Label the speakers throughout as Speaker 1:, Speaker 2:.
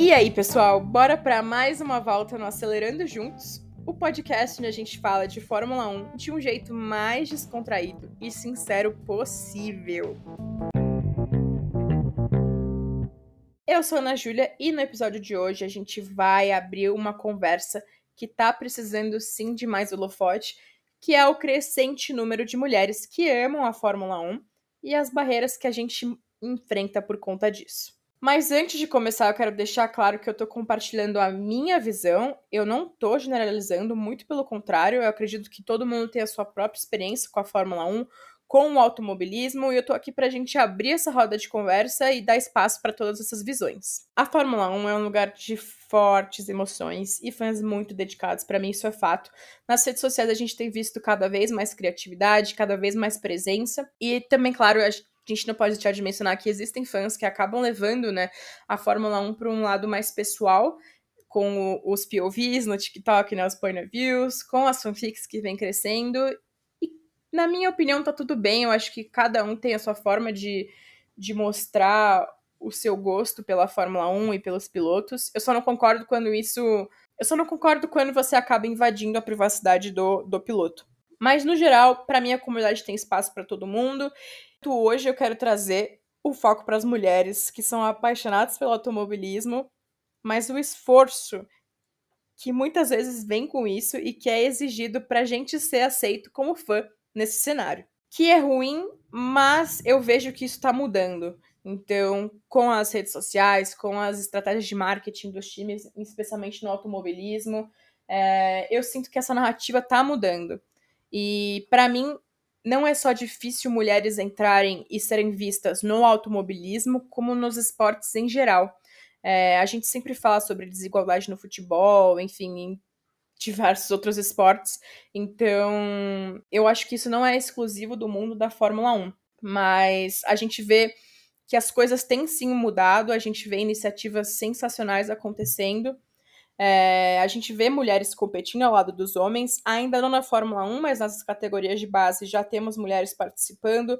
Speaker 1: E aí, pessoal, bora para mais uma volta no Acelerando Juntos, o podcast onde a gente fala de Fórmula 1 de um jeito mais descontraído e sincero possível. Eu sou Ana Júlia e no episódio de hoje a gente vai abrir uma conversa que tá precisando sim de mais holofote, que é o crescente número de mulheres que amam a Fórmula 1 e as barreiras que a gente enfrenta por conta disso. Mas antes de começar, eu quero deixar claro que eu tô compartilhando a minha visão. Eu não tô generalizando, muito pelo contrário, eu acredito que todo mundo tem a sua própria experiência com a Fórmula 1, com o automobilismo, e eu tô aqui pra gente abrir essa roda de conversa e dar espaço para todas essas visões. A Fórmula 1 é um lugar de fortes emoções e fãs muito dedicados, para mim isso é fato. Nas redes sociais a gente tem visto cada vez mais criatividade, cada vez mais presença, e também, claro, a gente não pode deixar de mencionar que existem fãs que acabam levando né, a Fórmula 1 para um lado mais pessoal, com os POVs no TikTok, né, os point of views, com as fanfics que vem crescendo. E, na minha opinião, tá tudo bem. Eu acho que cada um tem a sua forma de, de mostrar o seu gosto pela Fórmula 1 e pelos pilotos. Eu só não concordo quando isso. Eu só não concordo quando você acaba invadindo a privacidade do, do piloto. Mas, no geral, para mim, a comunidade tem espaço para todo mundo. Hoje eu quero trazer o foco para as mulheres que são apaixonadas pelo automobilismo, mas o esforço que muitas vezes vem com isso e que é exigido para a gente ser aceito como fã nesse cenário. Que é ruim, mas eu vejo que isso está mudando. Então, com as redes sociais, com as estratégias de marketing dos times, especialmente no automobilismo, é, eu sinto que essa narrativa está mudando. E para mim, não é só difícil mulheres entrarem e serem vistas no automobilismo, como nos esportes em geral. É, a gente sempre fala sobre desigualdade no futebol, enfim, em diversos outros esportes. Então, eu acho que isso não é exclusivo do mundo da Fórmula 1. Mas a gente vê que as coisas têm sim mudado, a gente vê iniciativas sensacionais acontecendo. É, a gente vê mulheres competindo ao lado dos homens, ainda não na Fórmula 1, mas nas categorias de base já temos mulheres participando.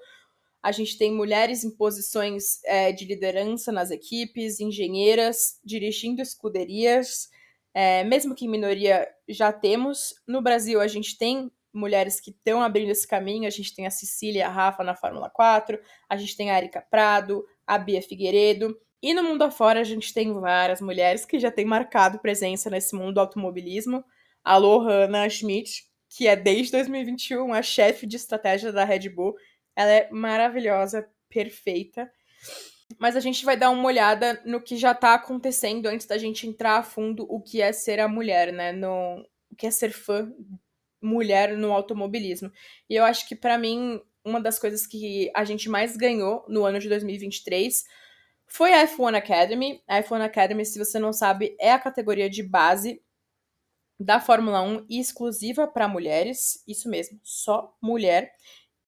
Speaker 1: A gente tem mulheres em posições é, de liderança nas equipes, engenheiras, dirigindo escuderias, é, mesmo que em minoria já temos. No Brasil, a gente tem mulheres que estão abrindo esse caminho. A gente tem a Cecília a Rafa na Fórmula 4, a gente tem a Erika Prado, a Bia Figueiredo. E no mundo afora, a gente tem várias mulheres que já têm marcado presença nesse mundo do automobilismo. A Lohana Schmidt, que é desde 2021 a chefe de estratégia da Red Bull. Ela é maravilhosa, perfeita. Mas a gente vai dar uma olhada no que já está acontecendo antes da gente entrar a fundo o que é ser a mulher, né? No, o que é ser fã mulher no automobilismo. E eu acho que para mim uma das coisas que a gente mais ganhou no ano de 2023 foi a F1 Academy. A F1 Academy, se você não sabe, é a categoria de base da Fórmula 1 e exclusiva para mulheres. Isso mesmo, só mulher.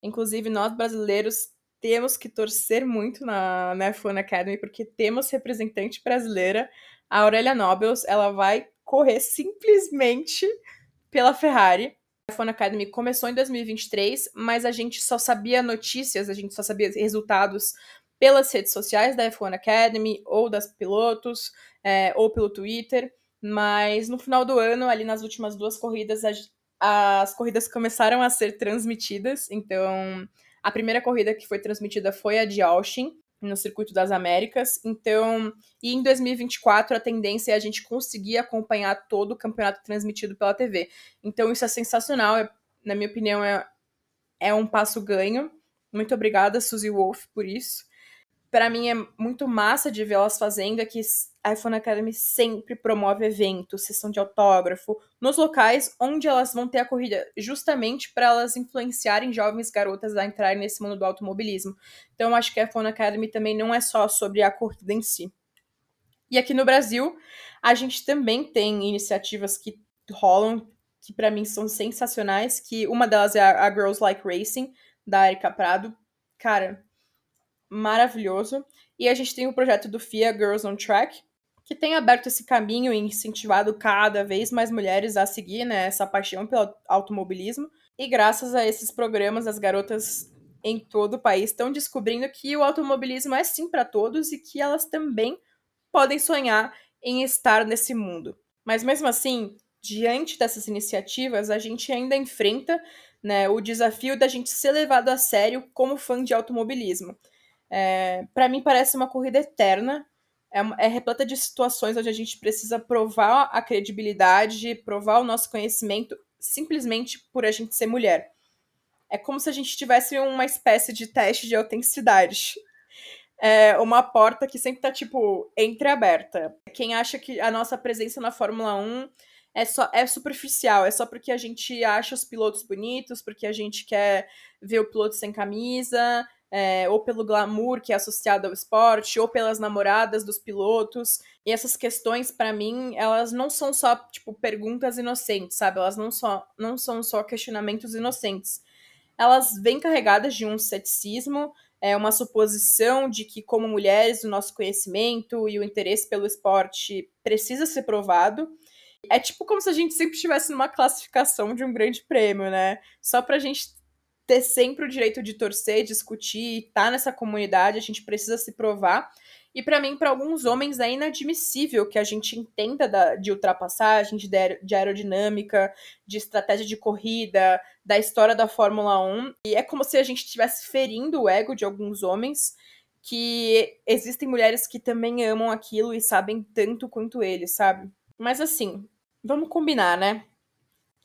Speaker 1: Inclusive, nós brasileiros temos que torcer muito na, na F1 Academy, porque temos representante brasileira, a Aurélia Nobles. Ela vai correr simplesmente pela Ferrari. A F1 Academy começou em 2023, mas a gente só sabia notícias, a gente só sabia resultados pelas redes sociais da F1 Academy, ou das pilotos, é, ou pelo Twitter. Mas no final do ano, ali nas últimas duas corridas, as, as corridas começaram a ser transmitidas. Então, a primeira corrida que foi transmitida foi a de Austin, no Circuito das Américas. Então, e em 2024 a tendência é a gente conseguir acompanhar todo o campeonato transmitido pela TV. Então, isso é sensacional. É, na minha opinião, é, é um passo ganho. Muito obrigada, Suzy Wolf, por isso para mim é muito massa de ver elas fazendo é que a iPhone Academy sempre promove eventos, sessão de autógrafo, nos locais onde elas vão ter a corrida, justamente para elas influenciarem jovens garotas a entrarem nesse mundo do automobilismo. Então acho que a iPhone Academy também não é só sobre a corrida em si. E aqui no Brasil, a gente também tem iniciativas que rolam, que para mim são sensacionais, que uma delas é a Girls Like Racing, da Erika Prado. Cara, maravilhoso. E a gente tem o projeto do FIA Girls on Track, que tem aberto esse caminho e incentivado cada vez mais mulheres a seguir né, essa paixão pelo automobilismo. E graças a esses programas, as garotas em todo o país estão descobrindo que o automobilismo é sim para todos e que elas também podem sonhar em estar nesse mundo. Mas mesmo assim, diante dessas iniciativas, a gente ainda enfrenta né, o desafio da gente ser levado a sério como fã de automobilismo. É, para mim parece uma corrida eterna, é, é repleta de situações onde a gente precisa provar a credibilidade, provar o nosso conhecimento simplesmente por a gente ser mulher. É como se a gente tivesse uma espécie de teste de autenticidade. É uma porta que sempre tá, tipo, entreaberta. Quem acha que a nossa presença na Fórmula 1 é só é superficial, é só porque a gente acha os pilotos bonitos, porque a gente quer ver o piloto sem camisa, é, ou pelo glamour que é associado ao esporte, ou pelas namoradas dos pilotos. E essas questões, para mim, elas não são só, tipo, perguntas inocentes, sabe? Elas não, só, não são só questionamentos inocentes. Elas vêm carregadas de um ceticismo, é uma suposição de que, como mulheres, o nosso conhecimento e o interesse pelo esporte precisa ser provado. É tipo como se a gente sempre estivesse numa classificação de um grande prêmio, né? Só pra gente ter sempre o direito de torcer, discutir, estar tá nessa comunidade, a gente precisa se provar. E para mim, para alguns homens, é inadmissível que a gente entenda da, de ultrapassagem, de, de aerodinâmica, de estratégia de corrida, da história da Fórmula 1. E é como se a gente estivesse ferindo o ego de alguns homens, que existem mulheres que também amam aquilo e sabem tanto quanto eles, sabe? Mas assim, vamos combinar, né?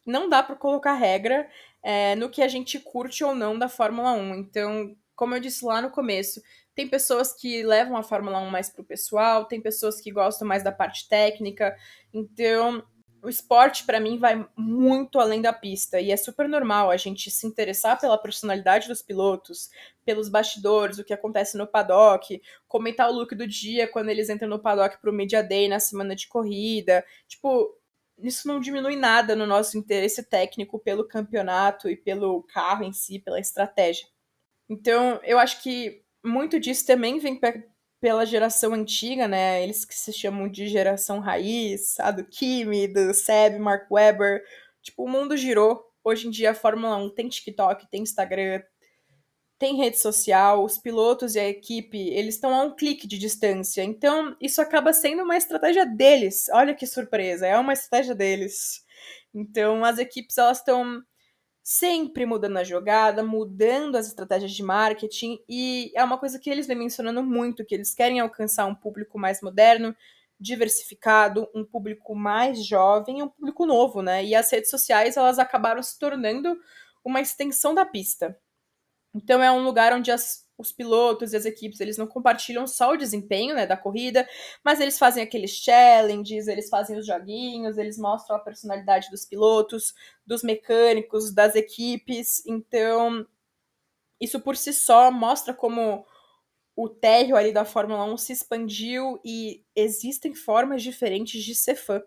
Speaker 1: Não dá para colocar regra é, no que a gente curte ou não da Fórmula 1. Então, como eu disse lá no começo, tem pessoas que levam a Fórmula 1 mais pro pessoal, tem pessoas que gostam mais da parte técnica. Então, o esporte para mim vai muito além da pista e é super normal a gente se interessar pela personalidade dos pilotos, pelos bastidores, o que acontece no paddock, comentar o look do dia quando eles entram no paddock pro media day na semana de corrida. Tipo, isso não diminui nada no nosso interesse técnico pelo campeonato e pelo carro em si, pela estratégia. Então, eu acho que muito disso também vem pela geração antiga, né? Eles que se chamam de geração raiz, a do Kimi, do Seb, Mark Webber. Tipo, o mundo girou. Hoje em dia a Fórmula 1 tem TikTok, tem Instagram, tem rede social, os pilotos e a equipe, eles estão a um clique de distância. Então, isso acaba sendo uma estratégia deles. Olha que surpresa, é uma estratégia deles. Então, as equipes elas estão sempre mudando a jogada, mudando as estratégias de marketing e é uma coisa que eles vêm mencionando muito, que eles querem alcançar um público mais moderno, diversificado, um público mais jovem, um público novo, né? E as redes sociais elas acabaram se tornando uma extensão da pista. Então é um lugar onde as, os pilotos e as equipes eles não compartilham só o desempenho né, da corrida, mas eles fazem aqueles challenges, eles fazem os joguinhos, eles mostram a personalidade dos pilotos, dos mecânicos, das equipes. Então isso por si só mostra como o térreo ali da Fórmula 1 se expandiu e existem formas diferentes de ser fã.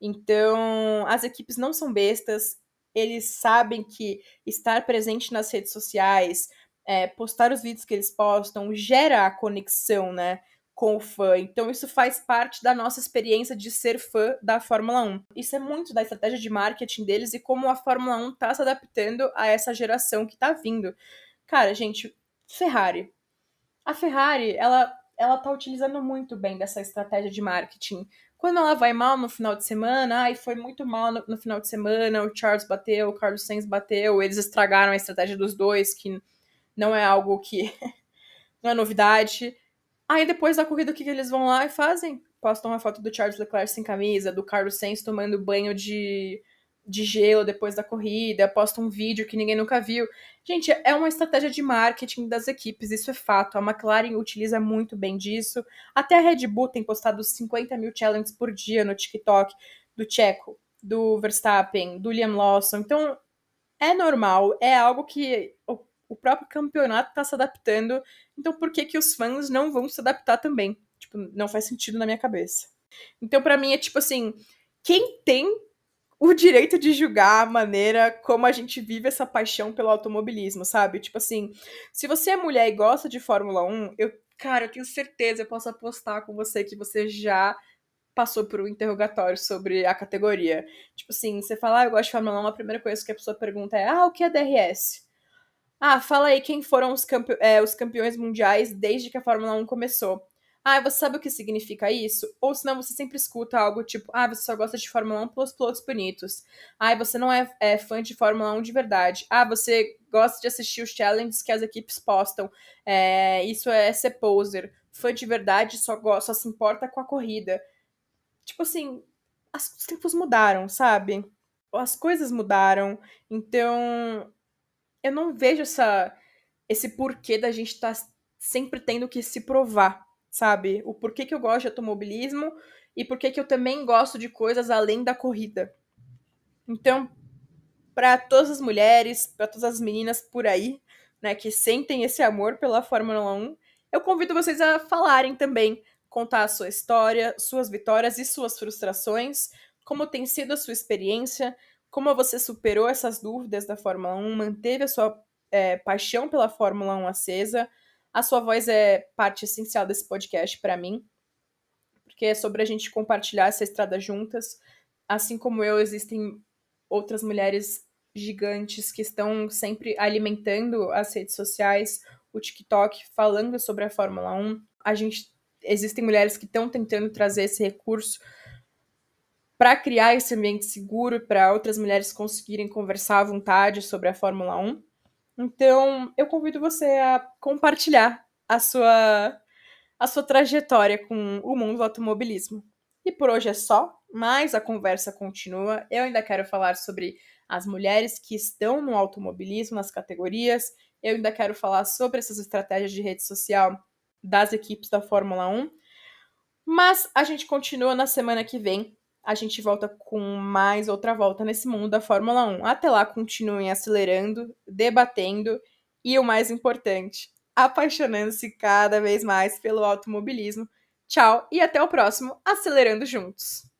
Speaker 1: Então, as equipes não são bestas, eles sabem que estar presente nas redes sociais, é, postar os vídeos que eles postam, gera a conexão, né? Com o fã. Então, isso faz parte da nossa experiência de ser fã da Fórmula 1. Isso é muito da estratégia de marketing deles e como a Fórmula 1 tá se adaptando a essa geração que tá vindo. Cara, gente, Ferrari. A Ferrari, ela, ela tá utilizando muito bem dessa estratégia de marketing. Quando ela vai mal no final de semana, ai, foi muito mal no, no, final de semana, o Charles bateu, o Carlos Sainz bateu, eles estragaram a estratégia dos dois, que não é algo que não é novidade. Aí depois da corrida, o que, que eles vão lá e fazem? Postam uma foto do Charles Leclerc sem camisa, do Carlos Sainz tomando banho de de gelo depois da corrida, posta um vídeo que ninguém nunca viu. Gente, é uma estratégia de marketing das equipes, isso é fato. A McLaren utiliza muito bem disso. Até a Red Bull tem postado 50 mil challenges por dia no TikTok do Checo, do Verstappen, do Liam Lawson. Então, é normal, é algo que o, próprio campeonato está se adaptando. Então, por que, que os fãs não vão se adaptar também? Tipo, não faz sentido na minha cabeça. Então, para mim, é tipo assim: quem tem o direito de julgar a maneira como a gente vive essa paixão pelo automobilismo, sabe? Tipo assim, se você é mulher e gosta de Fórmula 1, eu, cara, eu tenho certeza, eu posso apostar com você que você já passou por um interrogatório sobre a categoria. Tipo assim, você fala, ah, eu gosto de Fórmula 1, a primeira coisa que a pessoa pergunta é, ah, o que é DRS? Ah, fala aí quem foram os, campe é, os campeões mundiais desde que a Fórmula 1 começou. Ah, você sabe o que significa isso? Ou senão você sempre escuta algo tipo, ah, você só gosta de Fórmula 1 pelos pilotos bonitos. Ah, você não é, é fã de Fórmula 1 de verdade. Ah, você gosta de assistir os challenges que as equipes postam. É, isso é ser poser. Fã de verdade só, só se importa com a corrida. Tipo assim, as, os tempos mudaram, sabe? As coisas mudaram. Então, eu não vejo essa, esse porquê da gente estar tá sempre tendo que se provar, sabe? O porquê que eu gosto de automobilismo e porquê que eu também gosto de coisas além da corrida. Então, para todas as mulheres, para todas as meninas por aí, né, que sentem esse amor pela Fórmula 1, eu convido vocês a falarem também, contar a sua história, suas vitórias e suas frustrações, como tem sido a sua experiência, como você superou essas dúvidas da Fórmula 1, manteve a sua é, paixão pela Fórmula 1 acesa. A sua voz é parte essencial desse podcast para mim, porque é sobre a gente compartilhar essa estrada juntas. Assim como eu, existem outras mulheres gigantes que estão sempre alimentando as redes sociais, o TikTok, falando sobre a Fórmula 1. A gente existem mulheres que estão tentando trazer esse recurso para criar esse ambiente seguro para outras mulheres conseguirem conversar à vontade sobre a Fórmula 1. Então, eu convido você a compartilhar a sua, a sua trajetória com o mundo do automobilismo. E por hoje é só, mas a conversa continua. Eu ainda quero falar sobre as mulheres que estão no automobilismo, nas categorias. Eu ainda quero falar sobre essas estratégias de rede social das equipes da Fórmula 1. Mas a gente continua na semana que vem a gente volta com mais outra volta nesse mundo da Fórmula 1. Até lá, continuem acelerando, debatendo e o mais importante, apaixonando-se cada vez mais pelo automobilismo. Tchau e até o próximo Acelerando Juntos!